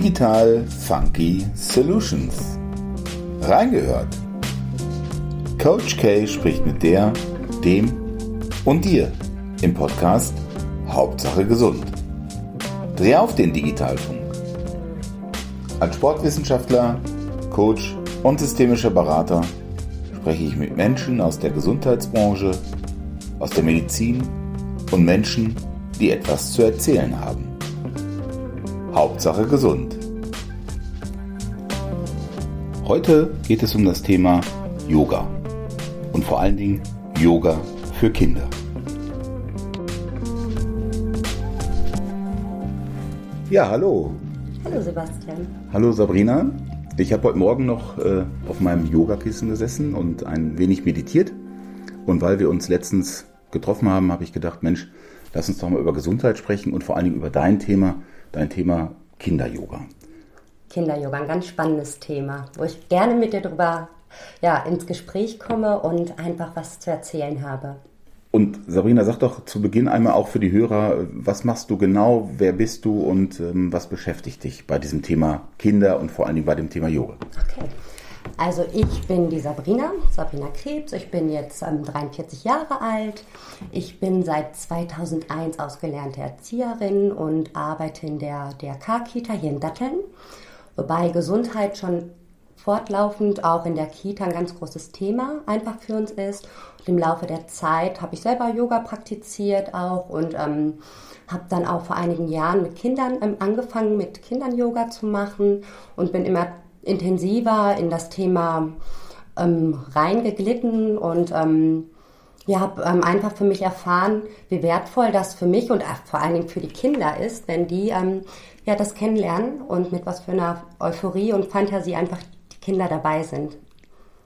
Digital Funky Solutions. Reingehört. Coach K spricht mit der, dem und dir im Podcast Hauptsache gesund. Dreh auf den Digitalfunk. Als Sportwissenschaftler, Coach und systemischer Berater spreche ich mit Menschen aus der Gesundheitsbranche, aus der Medizin und Menschen, die etwas zu erzählen haben. Hauptsache gesund. Heute geht es um das Thema Yoga und vor allen Dingen Yoga für Kinder. Ja, hallo. Hallo Sebastian. Hallo Sabrina. Ich habe heute Morgen noch äh, auf meinem Yogakissen gesessen und ein wenig meditiert. Und weil wir uns letztens getroffen haben, habe ich gedacht, Mensch, lass uns doch mal über Gesundheit sprechen und vor allen Dingen über dein Thema, dein Thema Kinder-Yoga. Kinder-Yoga, ein ganz spannendes Thema, wo ich gerne mit dir darüber ja, ins Gespräch komme und einfach was zu erzählen habe. Und Sabrina, sag doch zu Beginn einmal auch für die Hörer, was machst du genau, wer bist du und ähm, was beschäftigt dich bei diesem Thema Kinder und vor allen Dingen bei dem Thema Yoga? Okay. Also ich bin die Sabrina, Sabrina Krebs. Ich bin jetzt ähm, 43 Jahre alt. Ich bin seit 2001 ausgelernte Erzieherin und arbeite in der DRK-Kita hier in Datteln. Wobei Gesundheit schon fortlaufend auch in der Kita ein ganz großes Thema einfach für uns ist. Und im Laufe der Zeit habe ich selber Yoga praktiziert auch und ähm, habe dann auch vor einigen Jahren mit Kindern ähm, angefangen, mit Kindern Yoga zu machen und bin immer intensiver in das Thema ähm, reingeglitten und ähm, ja, habe ähm, einfach für mich erfahren, wie wertvoll das für mich und vor allen Dingen für die Kinder ist, wenn die ähm, ja das kennenlernen und mit was für einer Euphorie und Fantasie einfach Kinder dabei sind.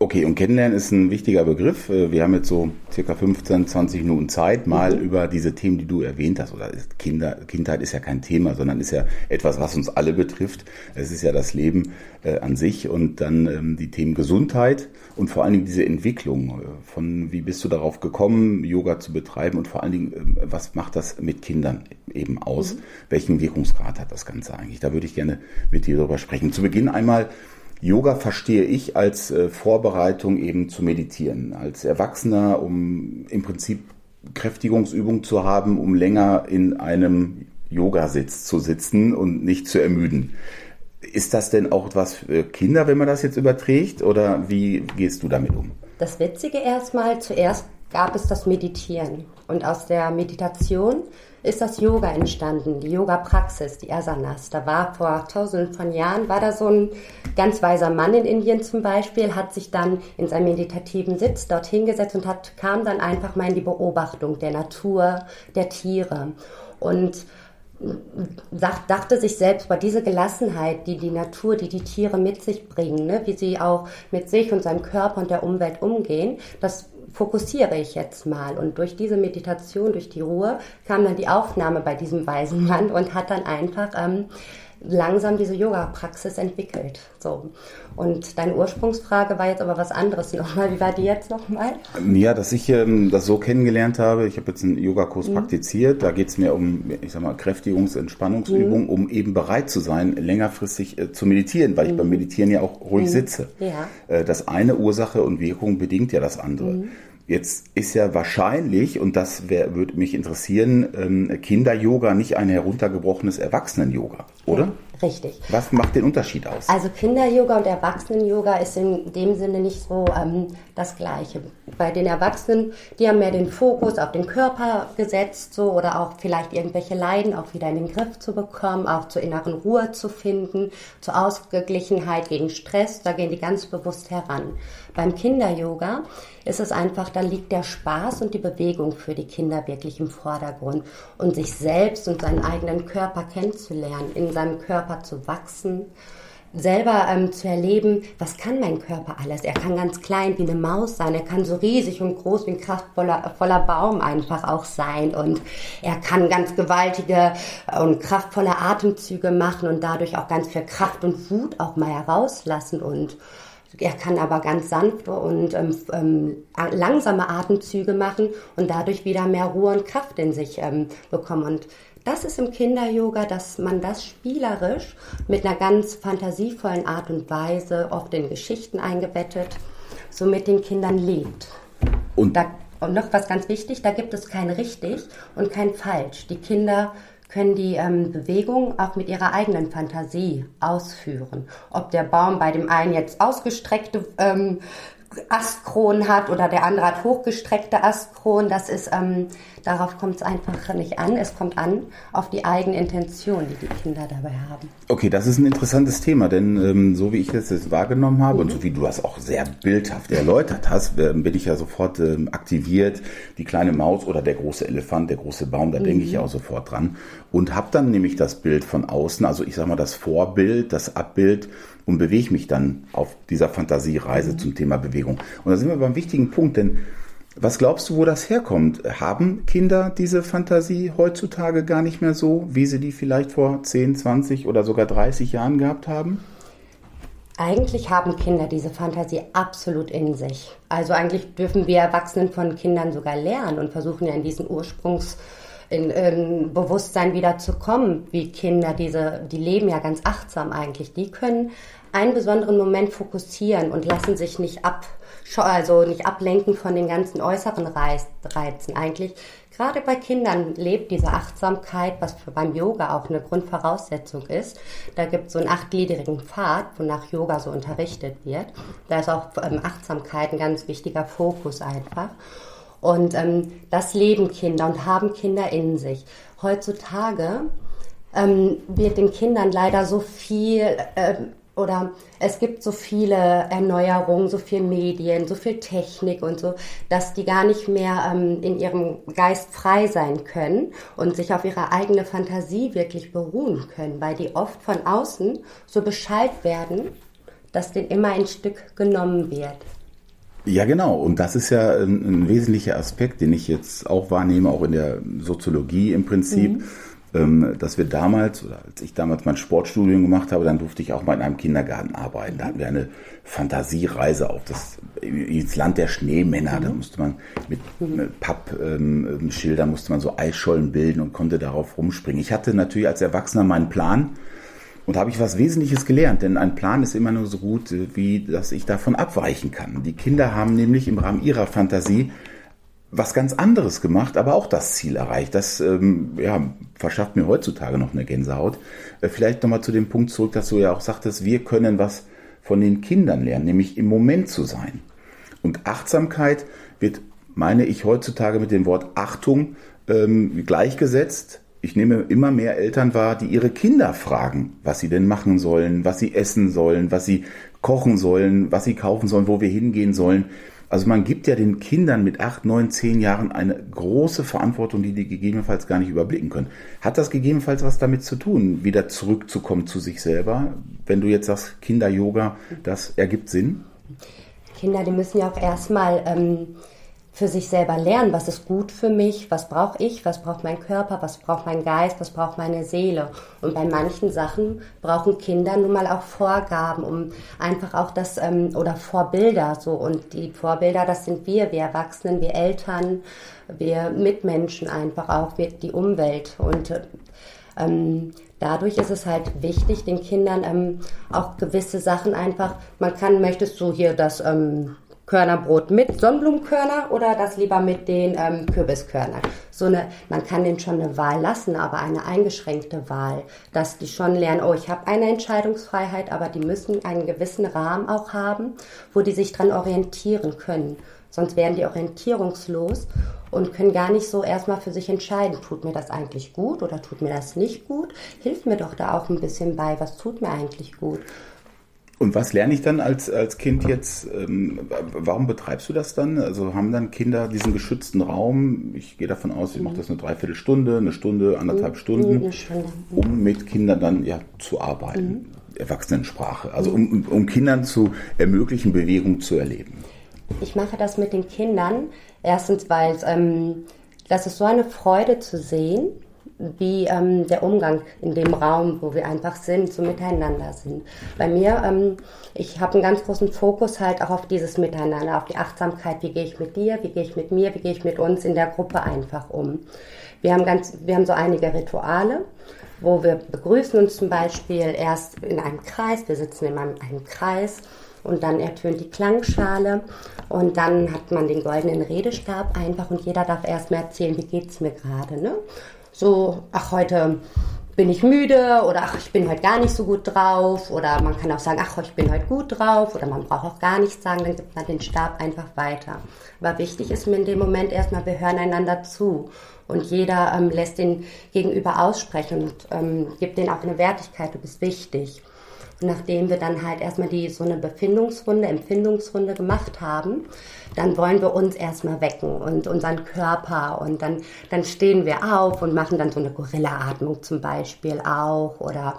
Okay, und kennenlernen ist ein wichtiger Begriff. Äh, wir haben jetzt so circa 15, 20 Minuten Zeit, mal mhm. über diese Themen, die du erwähnt hast, oder Kinder, Kindheit ist ja kein Thema, sondern ist ja etwas, was uns alle betrifft. Es ist ja das Leben äh, an sich und dann ähm, die Themen Gesundheit und vor allen Dingen diese Entwicklung äh, von wie bist du darauf gekommen, Yoga zu betreiben und vor allen Dingen, äh, was macht das mit Kindern eben aus? Mhm. Welchen Wirkungsgrad hat das Ganze eigentlich? Da würde ich gerne mit dir darüber sprechen. Zu Beginn einmal, Yoga verstehe ich als äh, Vorbereitung eben zu meditieren. Als Erwachsener, um im Prinzip Kräftigungsübung zu haben, um länger in einem Yogasitz zu sitzen und nicht zu ermüden. Ist das denn auch etwas für Kinder, wenn man das jetzt überträgt? Oder wie gehst du damit um? Das Witzige erstmal, zuerst gab es das Meditieren. Und aus der Meditation ist das Yoga entstanden, die Yoga-Praxis, die Asanas. Da war vor tausenden von Jahren, war da so ein ganz weiser Mann in Indien zum Beispiel, hat sich dann in seinem meditativen Sitz dort hingesetzt und hat, kam dann einfach mal in die Beobachtung der Natur, der Tiere. Und dachte sich selbst, bei diese Gelassenheit, die die Natur, die die Tiere mit sich bringen, ne, wie sie auch mit sich und seinem Körper und der Umwelt umgehen, das fokussiere ich jetzt mal. Und durch diese Meditation, durch die Ruhe, kam dann die Aufnahme bei diesem weisen Mann und hat dann einfach ähm, langsam diese Yoga-Praxis entwickelt. So. Und deine Ursprungsfrage war jetzt aber was anderes nochmal. Wie war die jetzt nochmal? Ja, dass ich ähm, das so kennengelernt habe. Ich habe jetzt einen Yogakurs mhm. praktiziert. Da geht es mir um, ich sag mal, Kräftigungs-, Entspannungsübungen, mhm. um eben bereit zu sein, längerfristig äh, zu meditieren, weil mhm. ich beim Meditieren ja auch ruhig mhm. sitze. Ja. Äh, das eine Ursache und Wirkung bedingt ja das andere. Mhm. Jetzt ist ja wahrscheinlich, und das wär, würde mich interessieren, ähm, Kinder-Yoga nicht ein heruntergebrochenes Erwachsenen-Yoga, oder? Ja. Richtig. Was macht den Unterschied aus? Also Kinder-Yoga und Erwachsenen-Yoga ist in dem Sinne nicht so ähm, das Gleiche. Bei den Erwachsenen, die haben mehr den Fokus auf den Körper gesetzt, so oder auch vielleicht irgendwelche Leiden auch wieder in den Griff zu bekommen, auch zur inneren Ruhe zu finden, zur Ausgeglichenheit gegen Stress. Da gehen die ganz bewusst heran. Beim Kinder-Yoga ist es einfach, da liegt der Spaß und die Bewegung für die Kinder wirklich im Vordergrund und sich selbst und seinen eigenen Körper kennenzulernen, in seinem Körper zu wachsen selber ähm, zu erleben, was kann mein Körper alles? Er kann ganz klein wie eine Maus sein, er kann so riesig und groß wie ein kraftvoller voller Baum einfach auch sein und er kann ganz gewaltige und kraftvolle Atemzüge machen und dadurch auch ganz viel Kraft und Wut auch mal herauslassen und er kann aber ganz sanfte und ähm, ähm, langsame Atemzüge machen und dadurch wieder mehr Ruhe und Kraft in sich ähm, bekommen. Und das ist im Kinder-Yoga, dass man das spielerisch mit einer ganz fantasievollen Art und Weise, oft in Geschichten eingebettet, so mit den Kindern lebt. Und, da, und noch was ganz wichtig, da gibt es kein richtig und kein falsch. Die Kinder können die ähm, Bewegung auch mit ihrer eigenen Fantasie ausführen. Ob der Baum bei dem einen jetzt ausgestreckte ähm, Astkronen hat oder der andere hat hochgestreckte Astkronen. Das ist, ähm, darauf kommt es einfach nicht an. Es kommt an auf die eigene Intention, die die Kinder dabei haben. Okay, das ist ein interessantes Thema, denn ähm, so wie ich das jetzt wahrgenommen habe mhm. und so wie du das auch sehr bildhaft erläutert hast, äh, bin ich ja sofort ähm, aktiviert. Die kleine Maus oder der große Elefant, der große Baum, da mhm. denke ich ja auch sofort dran und habe dann nämlich das Bild von außen, also ich sage mal das Vorbild, das Abbild und bewege mich dann auf dieser Fantasiereise mhm. zum Thema Bewegung. Und da sind wir beim wichtigen Punkt, denn was glaubst du, wo das herkommt? Haben Kinder diese Fantasie heutzutage gar nicht mehr so, wie sie die vielleicht vor 10, 20 oder sogar 30 Jahren gehabt haben? Eigentlich haben Kinder diese Fantasie absolut in sich. Also eigentlich dürfen wir Erwachsenen von Kindern sogar lernen und versuchen ja in diesen Ursprungs in, in Bewusstsein wieder zu kommen, wie Kinder diese, die leben ja ganz achtsam eigentlich. Die können einen besonderen Moment fokussieren und lassen sich nicht ab, also nicht ablenken von den ganzen äußeren Reizen eigentlich. Gerade bei Kindern lebt diese Achtsamkeit, was für beim Yoga auch eine Grundvoraussetzung ist. Da gibt es so einen achtgliedrigen Pfad, wonach Yoga so unterrichtet wird. Da ist auch ähm, Achtsamkeit ein ganz wichtiger Fokus einfach. Und ähm, das leben Kinder und haben Kinder in sich. Heutzutage ähm, wird den Kindern leider so viel äh, oder es gibt so viele Erneuerungen, so viel Medien, so viel Technik und so, dass die gar nicht mehr ähm, in ihrem Geist frei sein können und sich auf ihre eigene Fantasie wirklich beruhen können, weil die oft von außen so Bescheid werden, dass denen immer ein Stück genommen wird. Ja, genau. Und das ist ja ein, ein, wesentlicher Aspekt, den ich jetzt auch wahrnehme, auch in der Soziologie im Prinzip. Mhm. Ähm, dass wir damals, oder als ich damals mein Sportstudium gemacht habe, dann durfte ich auch mal in einem Kindergarten arbeiten. Da hatten wir eine Fantasiereise auf das, ins Land der Schneemänner. Mhm. Da musste man mit, mit Pappschildern, ähm, musste man so Eisschollen bilden und konnte darauf rumspringen. Ich hatte natürlich als Erwachsener meinen Plan, und da habe ich was Wesentliches gelernt, denn ein Plan ist immer nur so gut, äh, wie dass ich davon abweichen kann. Die Kinder haben nämlich im Rahmen ihrer Fantasie was ganz anderes gemacht, aber auch das Ziel erreicht. Das ähm, ja, verschafft mir heutzutage noch eine Gänsehaut. Äh, vielleicht nochmal zu dem Punkt zurück, dass du ja auch sagtest, wir können was von den Kindern lernen, nämlich im Moment zu sein. Und Achtsamkeit wird, meine ich, heutzutage mit dem Wort Achtung ähm, gleichgesetzt ich nehme immer mehr Eltern wahr, die ihre Kinder fragen, was sie denn machen sollen, was sie essen sollen, was sie kochen sollen, was sie kaufen sollen, wo wir hingehen sollen. Also man gibt ja den Kindern mit acht, neun, zehn Jahren eine große Verantwortung, die die gegebenenfalls gar nicht überblicken können. Hat das gegebenenfalls was damit zu tun, wieder zurückzukommen zu sich selber? Wenn du jetzt sagst, Kinder-Yoga, das ergibt Sinn? Kinder, die müssen ja auch erstmal ähm, für sich selber lernen, was ist gut für mich, was brauche ich, was braucht mein Körper, was braucht mein Geist, was braucht meine Seele. Und bei manchen Sachen brauchen Kinder nun mal auch Vorgaben, um einfach auch das, ähm, oder Vorbilder so. Und die Vorbilder, das sind wir, wir Erwachsenen, wir Eltern, wir Mitmenschen einfach auch, wir, die Umwelt. Und ähm, dadurch ist es halt wichtig, den Kindern ähm, auch gewisse Sachen einfach, man kann, möchtest du hier das, ähm, Körnerbrot mit Sonnenblumenkörner oder das lieber mit den ähm, Kürbiskörnern. So eine, man kann denen schon eine Wahl lassen, aber eine eingeschränkte Wahl, dass die schon lernen, oh, ich habe eine Entscheidungsfreiheit, aber die müssen einen gewissen Rahmen auch haben, wo die sich dran orientieren können. Sonst werden die orientierungslos und können gar nicht so erstmal für sich entscheiden, tut mir das eigentlich gut oder tut mir das nicht gut? Hilft mir doch da auch ein bisschen bei, was tut mir eigentlich gut? Und was lerne ich dann als, als Kind jetzt? Ähm, warum betreibst du das dann? Also haben dann Kinder diesen geschützten Raum? Ich gehe davon aus, ich mache das eine Dreiviertelstunde, eine Stunde, anderthalb Stunden, Stunde. um mit Kindern dann ja zu arbeiten. Mhm. Erwachsenensprache. Also um, um Kindern zu ermöglichen, Bewegung zu erleben. Ich mache das mit den Kindern. Erstens, weil ähm, das ist so eine Freude zu sehen, wie ähm, der Umgang in dem Raum, wo wir einfach sind, so miteinander sind. Bei mir, ähm, ich habe einen ganz großen Fokus halt auch auf dieses Miteinander, auf die Achtsamkeit. Wie gehe ich mit dir? Wie gehe ich mit mir? Wie gehe ich mit uns in der Gruppe einfach um? Wir haben ganz, wir haben so einige Rituale wo wir begrüßen uns zum Beispiel erst in einem Kreis, wir sitzen in einem, Kreis und dann ertönt die Klangschale und dann hat man den goldenen Redestab einfach und jeder darf erstmal erzählen, wie geht es mir gerade. Ne? So, ach, heute bin ich müde oder ach, ich bin heute gar nicht so gut drauf oder man kann auch sagen, ach, ich bin heute gut drauf oder man braucht auch gar nichts sagen, dann gibt man den Stab einfach weiter. Aber wichtig ist mir in dem Moment erstmal, wir hören einander zu und jeder ähm, lässt den Gegenüber aussprechen und ähm, gibt denen auch eine Wertigkeit, du bist wichtig. Nachdem wir dann halt erstmal die so eine Befindungsrunde, Empfindungsrunde gemacht haben, dann wollen wir uns erstmal wecken und unseren Körper und dann, dann stehen wir auf und machen dann so eine Gorilla-Atmung zum Beispiel auch oder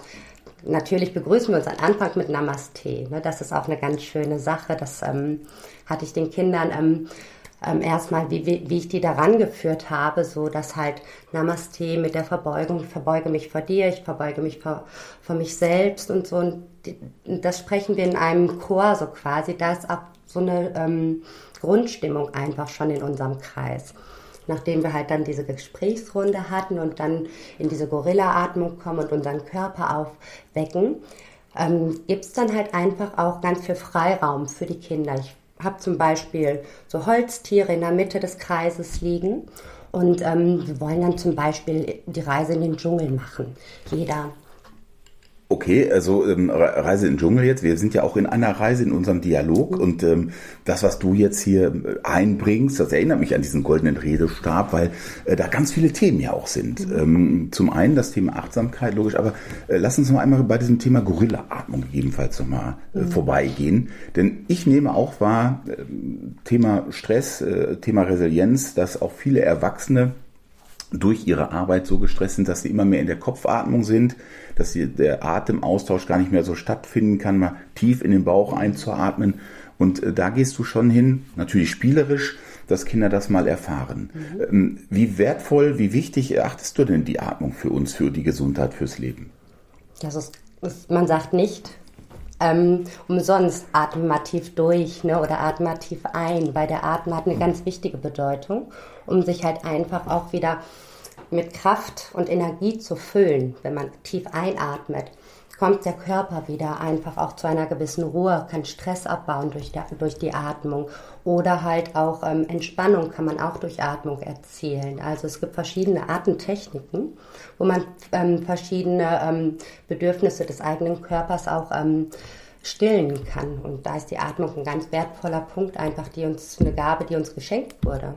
natürlich begrüßen wir uns am Anfang mit Namaste. Ne? Das ist auch eine ganz schöne Sache. Das ähm, hatte ich den Kindern ähm, ähm, erstmal, wie, wie, ich die daran geführt habe, so dass halt Namaste mit der Verbeugung, ich verbeuge mich vor dir, ich verbeuge mich vor, vor mich selbst und so. Und das sprechen wir in einem Chor so quasi. Da ist auch so eine ähm, Grundstimmung einfach schon in unserem Kreis. Nachdem wir halt dann diese Gesprächsrunde hatten und dann in diese Gorilla-Atmung kommen und unseren Körper aufwecken, ähm, gibt es dann halt einfach auch ganz viel Freiraum für die Kinder. Ich habe zum Beispiel so Holztiere in der Mitte des Kreises liegen und ähm, wir wollen dann zum Beispiel die Reise in den Dschungel machen. Jeder Okay, also ähm, Reise in den Dschungel jetzt. Wir sind ja auch in einer Reise in unserem Dialog und ähm, das, was du jetzt hier äh, einbringst, das erinnert mich an diesen goldenen Redestab, weil äh, da ganz viele Themen ja auch sind. Mhm. Ähm, zum einen das Thema Achtsamkeit, logisch, aber äh, lass uns noch einmal bei diesem Thema Gorilla-Atmung gegebenenfalls nochmal äh, mhm. vorbeigehen. Denn ich nehme auch wahr, äh, Thema Stress, äh, Thema Resilienz, dass auch viele Erwachsene durch ihre Arbeit so gestresst sind, dass sie immer mehr in der Kopfatmung sind, dass sie, der Atemaustausch gar nicht mehr so stattfinden kann, mal tief in den Bauch einzuatmen. Und äh, da gehst du schon hin, natürlich spielerisch, dass Kinder das mal erfahren. Mhm. Ähm, wie wertvoll, wie wichtig erachtest du denn die Atmung für uns, für die Gesundheit, fürs Leben? Das ist, man sagt nicht, ähm, umsonst atme mal tief durch ne, oder atme mal tief ein, weil der Atmen hat eine ganz wichtige Bedeutung, um sich halt einfach auch wieder mit Kraft und Energie zu füllen, wenn man tief einatmet kommt der Körper wieder einfach auch zu einer gewissen Ruhe, kann Stress abbauen durch, der, durch die Atmung oder halt auch ähm, Entspannung kann man auch durch Atmung erzielen. Also es gibt verschiedene Atemtechniken, wo man ähm, verschiedene ähm, Bedürfnisse des eigenen Körpers auch ähm, stillen kann. Und da ist die Atmung ein ganz wertvoller Punkt, einfach die uns eine Gabe, die uns geschenkt wurde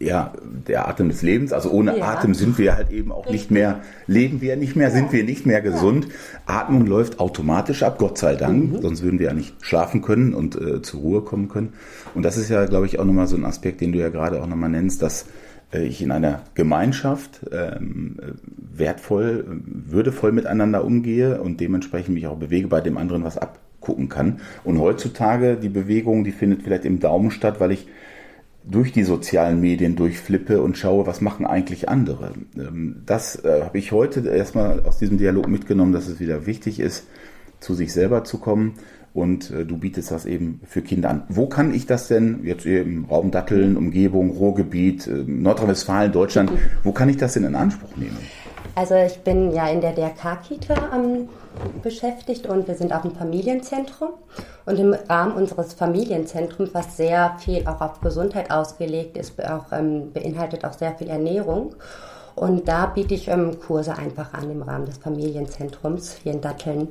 ja, der Atem des Lebens. Also ohne ja. Atem sind wir halt eben auch nicht mehr, leben wir nicht mehr, sind wir nicht mehr gesund. Atmung läuft automatisch ab, Gott sei Dank, mhm. sonst würden wir ja nicht schlafen können und äh, zur Ruhe kommen können. Und das ist ja, glaube ich, auch nochmal so ein Aspekt, den du ja gerade auch nochmal nennst, dass äh, ich in einer Gemeinschaft ähm, wertvoll, würdevoll miteinander umgehe und dementsprechend mich auch bewege, bei dem anderen was abgucken kann. Und heutzutage die Bewegung, die findet vielleicht im Daumen statt, weil ich durch die sozialen Medien durchflippe und schaue, was machen eigentlich andere. Ähm, das äh, habe ich heute erstmal aus diesem Dialog mitgenommen, dass es wieder wichtig ist, zu sich selber zu kommen. Und äh, du bietest das eben für Kinder an. Wo kann ich das denn, jetzt im Raum Datteln, Umgebung, Ruhrgebiet, äh, Nordrhein-Westfalen, Deutschland, wo kann ich das denn in Anspruch nehmen? Also ich bin ja in der DRK-Kita ähm, beschäftigt und wir sind auch im Familienzentrum. Und im Rahmen unseres Familienzentrums, was sehr viel auch auf Gesundheit ausgelegt ist, auch, ähm, beinhaltet auch sehr viel Ernährung. Und da biete ich ähm, Kurse einfach an im Rahmen des Familienzentrums hier in Datteln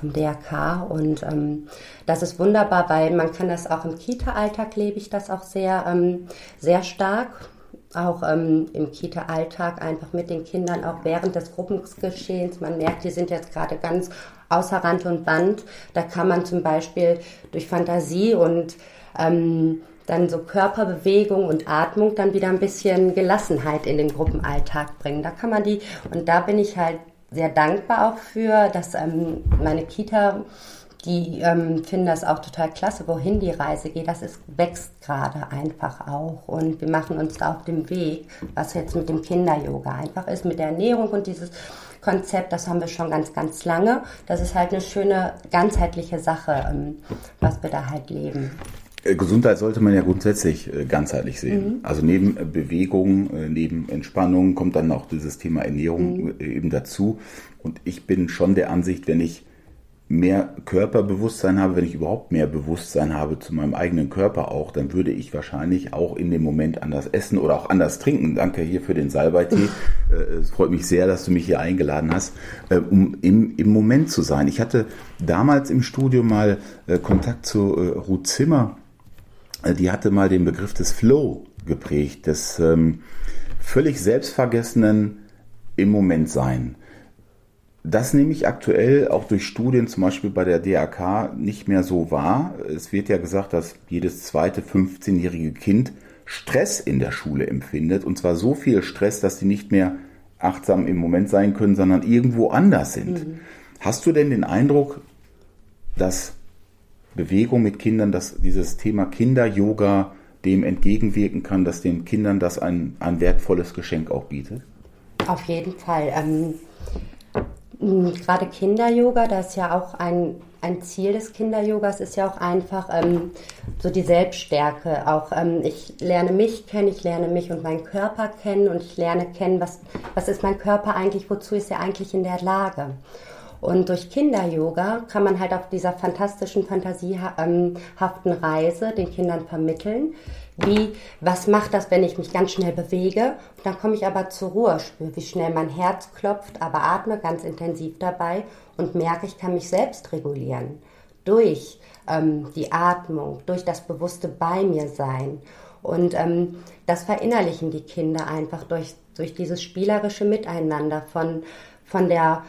vom DRK. Und ähm, das ist wunderbar, weil man kann das auch im Kita-Alltag lebe ich das auch sehr, ähm, sehr stark auch ähm, im Kita-Alltag einfach mit den Kindern, auch während des Gruppengeschehens. Man merkt, die sind jetzt gerade ganz außer Rand und Band. Da kann man zum Beispiel durch Fantasie und ähm, dann so Körperbewegung und Atmung dann wieder ein bisschen Gelassenheit in den Gruppenalltag bringen. Da kann man die, und da bin ich halt sehr dankbar auch für, dass ähm, meine Kita die ähm, finden das auch total klasse, wohin die Reise geht. Das ist, wächst gerade einfach auch. Und wir machen uns da auf dem Weg, was jetzt mit dem Kinder-Yoga einfach ist, mit der Ernährung und dieses Konzept, das haben wir schon ganz, ganz lange. Das ist halt eine schöne, ganzheitliche Sache, ähm, was wir da halt leben. Äh, Gesundheit sollte man ja grundsätzlich äh, ganzheitlich sehen. Mhm. Also neben äh, Bewegung, neben Entspannung kommt dann auch dieses Thema Ernährung mhm. eben dazu. Und ich bin schon der Ansicht, wenn ich mehr Körperbewusstsein habe, wenn ich überhaupt mehr Bewusstsein habe zu meinem eigenen Körper auch, dann würde ich wahrscheinlich auch in dem Moment anders essen oder auch anders trinken. Danke hier für den Salbeitee. es freut mich sehr, dass du mich hier eingeladen hast, um im, im Moment zu sein. Ich hatte damals im Studio mal Kontakt zu Ruth Zimmer, äh, die hatte mal den Begriff des Flow geprägt, des ähm, völlig selbstvergessenen im Moment sein. Das nehme ich aktuell auch durch Studien, zum Beispiel bei der DAK, nicht mehr so wahr. Es wird ja gesagt, dass jedes zweite 15-jährige Kind Stress in der Schule empfindet. Und zwar so viel Stress, dass sie nicht mehr achtsam im Moment sein können, sondern irgendwo anders sind. Mhm. Hast du denn den Eindruck, dass Bewegung mit Kindern, dass dieses Thema Kinder-Yoga dem entgegenwirken kann, dass den Kindern das ein, ein wertvolles Geschenk auch bietet? Auf jeden Fall. Ähm, gerade Kinder-Yoga, das ist ja auch ein, ein Ziel des Kinder-Yogas, ist ja auch einfach ähm, so die Selbststärke. Auch ähm, ich lerne mich kennen, ich lerne mich und meinen Körper kennen und ich lerne kennen, was, was ist mein Körper eigentlich, wozu ist er eigentlich in der Lage. Und durch Kinder-Yoga kann man halt auf dieser fantastischen, fantasiehaften Reise den Kindern vermitteln, wie, was macht das, wenn ich mich ganz schnell bewege? Und dann komme ich aber zur Ruhe, spüre, wie schnell mein Herz klopft, aber atme ganz intensiv dabei und merke, ich kann mich selbst regulieren. Durch ähm, die Atmung, durch das bewusste Bei mir sein. Und ähm, das verinnerlichen die Kinder einfach durch, durch dieses spielerische Miteinander von, von der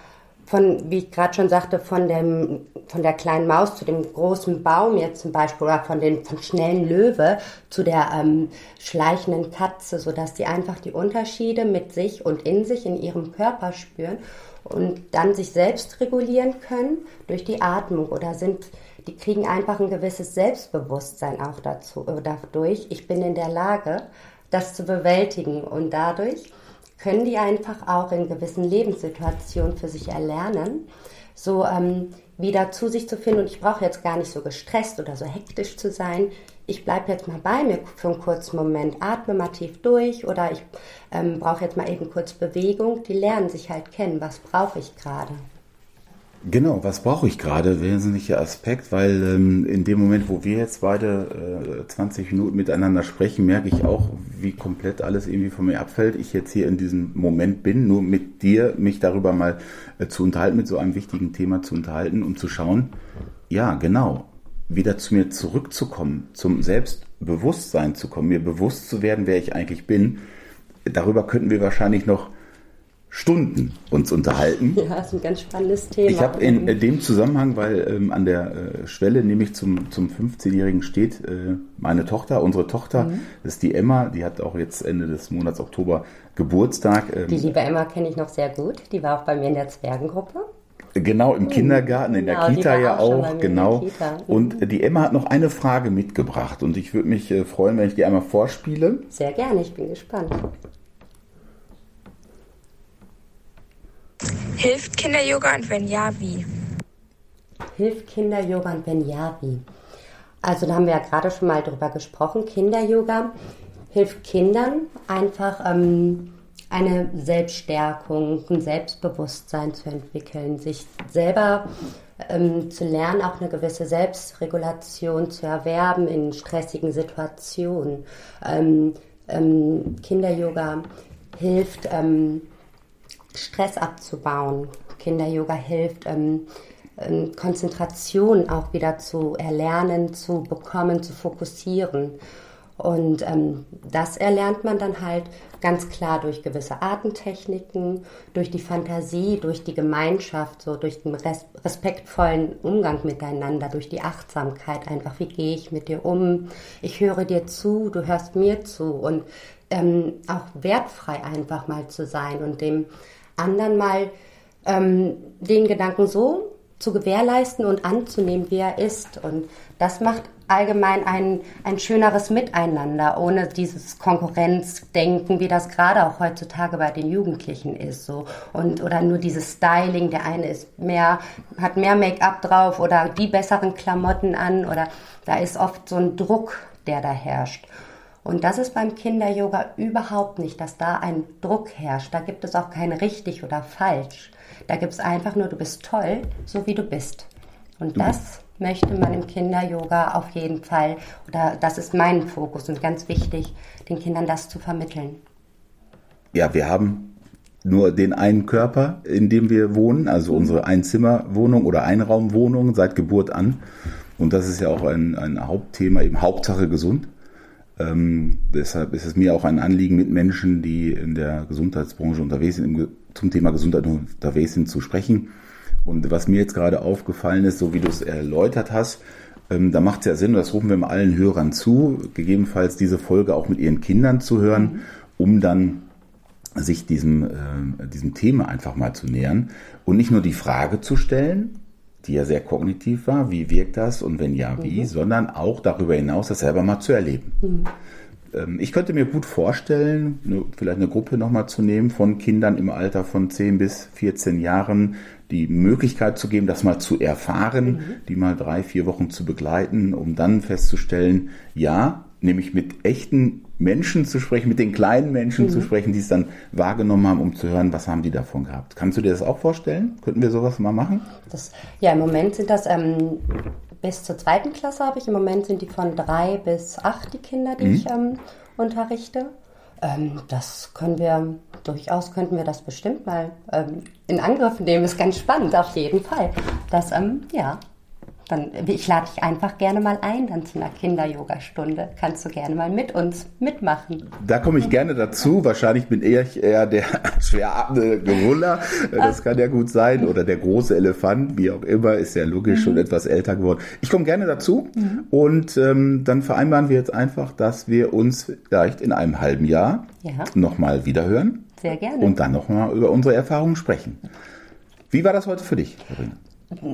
von, wie ich gerade schon sagte, von, dem, von der kleinen Maus zu dem großen Baum jetzt zum Beispiel oder von dem von schnellen Löwe zu der ähm, schleichenden Katze, sodass die einfach die Unterschiede mit sich und in sich, in ihrem Körper spüren und dann sich selbst regulieren können durch die Atmung oder sind, die kriegen einfach ein gewisses Selbstbewusstsein auch dazu, äh, dadurch. Ich bin in der Lage, das zu bewältigen und dadurch können die einfach auch in gewissen Lebenssituationen für sich erlernen, so ähm, wieder zu sich zu finden. Und ich brauche jetzt gar nicht so gestresst oder so hektisch zu sein. Ich bleibe jetzt mal bei mir für einen kurzen Moment, atme mal tief durch oder ich ähm, brauche jetzt mal eben kurz Bewegung. Die lernen sich halt kennen, was brauche ich gerade. Genau, was brauche ich gerade? Wesentlicher Aspekt, weil ähm, in dem Moment, wo wir jetzt beide äh, 20 Minuten miteinander sprechen, merke ich auch, wie komplett alles irgendwie von mir abfällt. Ich jetzt hier in diesem Moment bin, nur mit dir mich darüber mal äh, zu unterhalten, mit so einem wichtigen Thema zu unterhalten und zu schauen, ja, genau, wieder zu mir zurückzukommen, zum Selbstbewusstsein zu kommen, mir bewusst zu werden, wer ich eigentlich bin. Darüber könnten wir wahrscheinlich noch Stunden uns unterhalten. Ja, das ist ein ganz spannendes Thema. Ich habe in äh, dem Zusammenhang, weil ähm, an der äh, Schwelle, nämlich zum, zum 15-Jährigen steht, äh, meine Tochter, unsere Tochter, mhm. das ist die Emma, die hat auch jetzt Ende des Monats Oktober Geburtstag. Ähm, die liebe Emma kenne ich noch sehr gut, die war auch bei mir in der Zwergengruppe. Genau, im mhm. Kindergarten, in genau, der Kita ja auch, auch genau. Mhm. Und die Emma hat noch eine Frage mitgebracht und ich würde mich äh, freuen, wenn ich die einmal vorspiele. Sehr gerne, ich bin gespannt. Hilft Kinder-Yoga und wenn ja, wie? Hilft Kinder-Yoga und wenn ja, wie? Also da haben wir ja gerade schon mal drüber gesprochen. Kinder-Yoga hilft Kindern einfach ähm, eine Selbststärkung, ein Selbstbewusstsein zu entwickeln, sich selber ähm, zu lernen, auch eine gewisse Selbstregulation zu erwerben in stressigen Situationen. Ähm, ähm Kinder-Yoga hilft ähm, Stress abzubauen. Kinder-Yoga hilft, ähm, ähm, Konzentration auch wieder zu erlernen, zu bekommen, zu fokussieren. Und ähm, das erlernt man dann halt ganz klar durch gewisse Artentechniken, durch die Fantasie, durch die Gemeinschaft, so durch den res respektvollen Umgang miteinander, durch die Achtsamkeit. Einfach, wie gehe ich mit dir um? Ich höre dir zu, du hörst mir zu und ähm, auch wertfrei einfach mal zu sein und dem anderen mal ähm, den Gedanken so zu gewährleisten und anzunehmen, wie er ist. Und das macht allgemein ein, ein schöneres Miteinander, ohne dieses Konkurrenzdenken, wie das gerade auch heutzutage bei den Jugendlichen ist. So. Und, oder nur dieses Styling, der eine ist mehr, hat mehr Make-up drauf oder die besseren Klamotten an oder da ist oft so ein Druck, der da herrscht. Und das ist beim Kinder-Yoga überhaupt nicht, dass da ein Druck herrscht. Da gibt es auch kein richtig oder falsch. Da gibt es einfach nur, du bist toll, so wie du bist. Und das möchte man im Kinder-Yoga auf jeden Fall, oder das ist mein Fokus und ganz wichtig, den Kindern das zu vermitteln. Ja, wir haben nur den einen Körper, in dem wir wohnen, also unsere Einzimmerwohnung oder Einraumwohnung seit Geburt an. Und das ist ja auch ein, ein Hauptthema, eben Hauptsache gesund. Ähm, deshalb ist es mir auch ein Anliegen, mit Menschen, die in der Gesundheitsbranche unterwegs sind, zum Thema Gesundheit unterwegs sind, zu sprechen. Und was mir jetzt gerade aufgefallen ist, so wie du es erläutert hast, ähm, da macht es ja Sinn, das rufen wir mal allen Hörern zu, gegebenenfalls diese Folge auch mit ihren Kindern zu hören, um dann sich diesem, äh, diesem Thema einfach mal zu nähern und nicht nur die Frage zu stellen, die ja sehr kognitiv war, wie wirkt das und wenn ja, wie, mhm. sondern auch darüber hinaus das selber mal zu erleben. Mhm. Ähm, ich könnte mir gut vorstellen, vielleicht eine Gruppe nochmal zu nehmen von Kindern im Alter von 10 bis 14 Jahren, die Möglichkeit zu geben, das mal zu erfahren, mhm. die mal drei, vier Wochen zu begleiten, um dann festzustellen, ja, nämlich mit echten Menschen zu sprechen, mit den kleinen Menschen mhm. zu sprechen, die es dann wahrgenommen haben, um zu hören, was haben die davon gehabt. Kannst du dir das auch vorstellen? Könnten wir sowas mal machen? Das, ja, im Moment sind das ähm, bis zur zweiten Klasse habe ich. Im Moment sind die von drei bis acht die Kinder, die mhm. ich ähm, unterrichte. Ähm, das können wir, durchaus könnten wir das bestimmt mal ähm, in Angriff nehmen. Ist ganz spannend, auf jeden Fall. Das, ähm, ja, dann, ich lade dich einfach gerne mal ein, dann zu einer Kinder-Yoga-Stunde. Kannst du gerne mal mit uns mitmachen. Da komme ich gerne dazu. Wahrscheinlich bin ich eher der schweratmende Gorilla. Das kann ja gut sein. Oder der große Elefant, wie auch immer, ist ja logisch mhm. schon etwas älter geworden. Ich komme gerne dazu. Mhm. Und ähm, dann vereinbaren wir jetzt einfach, dass wir uns vielleicht in einem halben Jahr ja. nochmal wiederhören. Sehr gerne. Und dann nochmal über unsere Erfahrungen sprechen. Wie war das heute für dich, Corinna?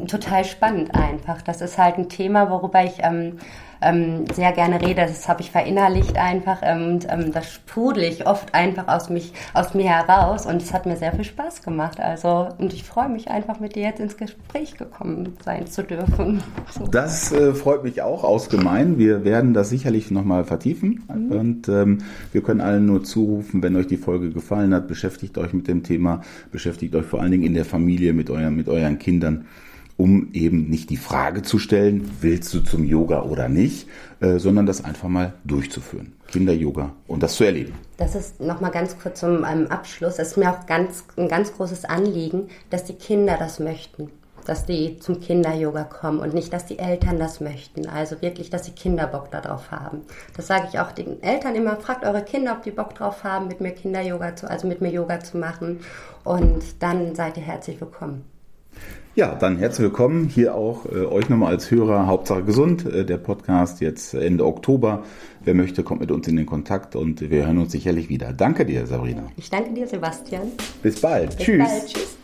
Total spannend einfach. Das ist halt ein Thema, worüber ich ähm, ähm, sehr gerne rede. Das habe ich verinnerlicht einfach ähm, und ähm, das sprudel ich oft einfach aus mich, aus mir heraus und es hat mir sehr viel Spaß gemacht. Also und ich freue mich einfach mit dir jetzt ins Gespräch gekommen sein zu dürfen. So. Das äh, freut mich auch ausgemein. Wir werden das sicherlich nochmal vertiefen mhm. und ähm, wir können allen nur zurufen, wenn euch die Folge gefallen hat, beschäftigt euch mit dem Thema, beschäftigt euch vor allen Dingen in der Familie mit, euren mit euren Kindern um eben nicht die Frage zu stellen, willst du zum Yoga oder nicht, äh, sondern das einfach mal durchzuführen. Kinder-Yoga und das zu erleben. Das ist nochmal ganz kurz zum ähm, Abschluss. Es ist mir auch ganz, ein ganz großes Anliegen, dass die Kinder das möchten dass die zum Kinder-Yoga kommen und nicht, dass die Eltern das möchten. Also wirklich, dass die Kinder Bock darauf haben. Das sage ich auch den Eltern immer. Fragt eure Kinder, ob die Bock drauf haben, mit mir Kinder-Yoga zu, also mit mir Yoga zu machen. Und dann seid ihr herzlich willkommen. Ja, dann herzlich willkommen hier auch äh, euch nochmal als Hörer. Hauptsache gesund. Äh, der Podcast jetzt Ende Oktober. Wer möchte, kommt mit uns in den Kontakt und wir hören uns sicherlich wieder. Danke dir, Sabrina. Ich danke dir, Sebastian. Bis bald. Bis Tschüss. Bald. Tschüss.